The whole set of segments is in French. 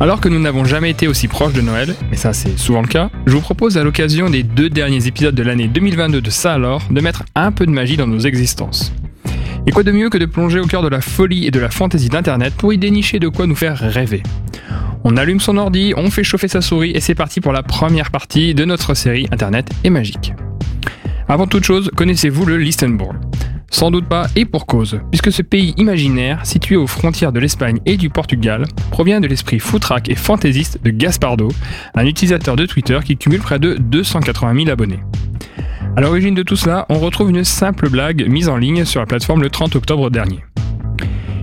Alors que nous n'avons jamais été aussi proches de Noël, mais ça c'est souvent le cas, je vous propose à l'occasion des deux derniers épisodes de l'année 2022 de Ça alors de mettre un peu de magie dans nos existences. Et quoi de mieux que de plonger au cœur de la folie et de la fantaisie d'Internet pour y dénicher de quoi nous faire rêver. On allume son ordi, on fait chauffer sa souris et c'est parti pour la première partie de notre série Internet est magique. Avant toute chose, connaissez-vous le Listenbourg sans doute pas, et pour cause, puisque ce pays imaginaire, situé aux frontières de l'Espagne et du Portugal, provient de l'esprit foutraque et fantaisiste de Gaspardo, un utilisateur de Twitter qui cumule près de 280 000 abonnés. À l'origine de tout cela, on retrouve une simple blague mise en ligne sur la plateforme le 30 octobre dernier.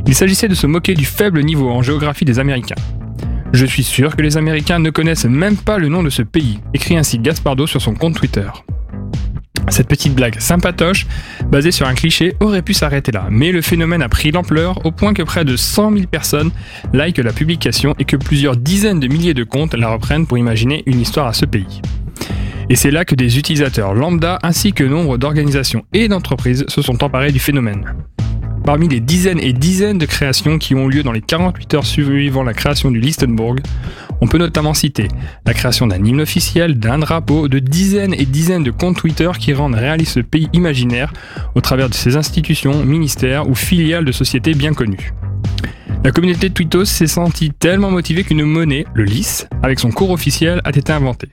Il s'agissait de se moquer du faible niveau en géographie des Américains. Je suis sûr que les Américains ne connaissent même pas le nom de ce pays, écrit ainsi Gaspardo sur son compte Twitter. Cette petite blague sympatoche, basée sur un cliché, aurait pu s'arrêter là, mais le phénomène a pris l'ampleur au point que près de 100 000 personnes likent la publication et que plusieurs dizaines de milliers de comptes la reprennent pour imaginer une histoire à ce pays. Et c'est là que des utilisateurs lambda ainsi que nombre d'organisations et d'entreprises se sont emparés du phénomène. Parmi les dizaines et dizaines de créations qui ont lieu dans les 48 heures suivant la création du Listenburg, on peut notamment citer la création d'un hymne officiel, d'un drapeau, de dizaines et dizaines de comptes Twitter qui rendent réaliste ce pays imaginaire au travers de ses institutions, ministères ou filiales de sociétés bien connues. La communauté de Twittos s'est sentie tellement motivée qu'une monnaie, le LIS, avec son cours officiel, a été inventée.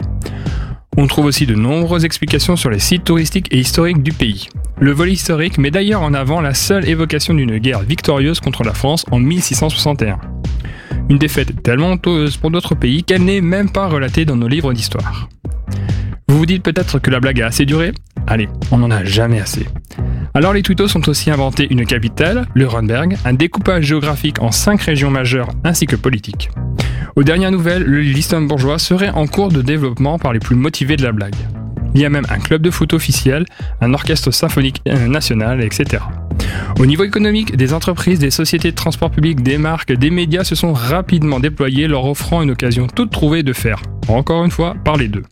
On trouve aussi de nombreuses explications sur les sites touristiques et historiques du pays. Le vol historique met d'ailleurs en avant la seule évocation d'une guerre victorieuse contre la France en 1661. Une défaite tellement honteuse pour d'autres pays qu'elle n'est même pas relatée dans nos livres d'histoire. Vous vous dites peut-être que la blague a assez duré? Allez, on n'en a jamais assez. Alors les Twittos ont aussi inventé une capitale, le Runberg, un découpage géographique en cinq régions majeures ainsi que politiques. Aux dernières nouvelles, le bourgeois serait en cours de développement par les plus motivés de la blague. Il y a même un club de foot officiel, un orchestre symphonique euh, national, etc. Au niveau économique, des entreprises, des sociétés de transport public, des marques, des médias se sont rapidement déployés, leur offrant une occasion toute trouvée de faire, encore une fois, parler d'eux.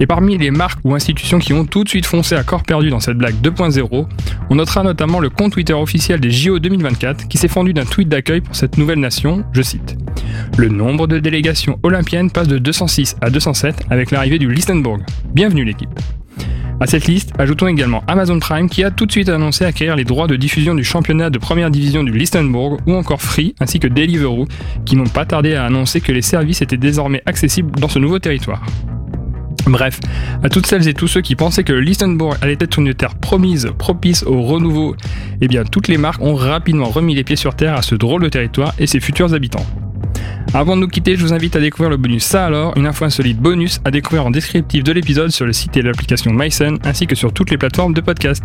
Et parmi les marques ou institutions qui ont tout de suite foncé à corps perdu dans cette blague 2.0, on notera notamment le compte Twitter officiel des JO 2024 qui s'est fendu d'un tweet d'accueil pour cette nouvelle nation, je cite. Le nombre de délégations olympiennes passe de 206 à 207 avec l'arrivée du Listenburg. Bienvenue l'équipe. À cette liste, ajoutons également Amazon Prime qui a tout de suite annoncé acquérir les droits de diffusion du championnat de première division du Listenburg ou encore Free ainsi que Deliveroo qui n'ont pas tardé à annoncer que les services étaient désormais accessibles dans ce nouveau territoire. Bref, à toutes celles et tous ceux qui pensaient que Listenbourg allait être une terre promise, propice au renouveau, eh bien toutes les marques ont rapidement remis les pieds sur terre à ce drôle de territoire et ses futurs habitants. Avant de nous quitter, je vous invite à découvrir le bonus Ça alors, une info insolite bonus à découvrir en descriptif de l'épisode sur le site et l'application MySun ainsi que sur toutes les plateformes de podcast.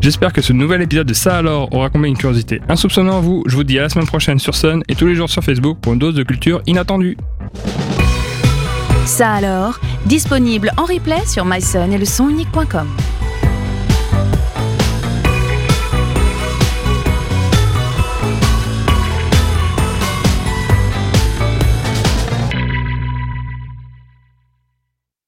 J'espère que ce nouvel épisode de Ça alors aura comblé une curiosité insoupçonnée en vous. Je vous dis à la semaine prochaine sur Sun et tous les jours sur Facebook pour une dose de culture inattendue. Ça alors, disponible en replay sur myson et le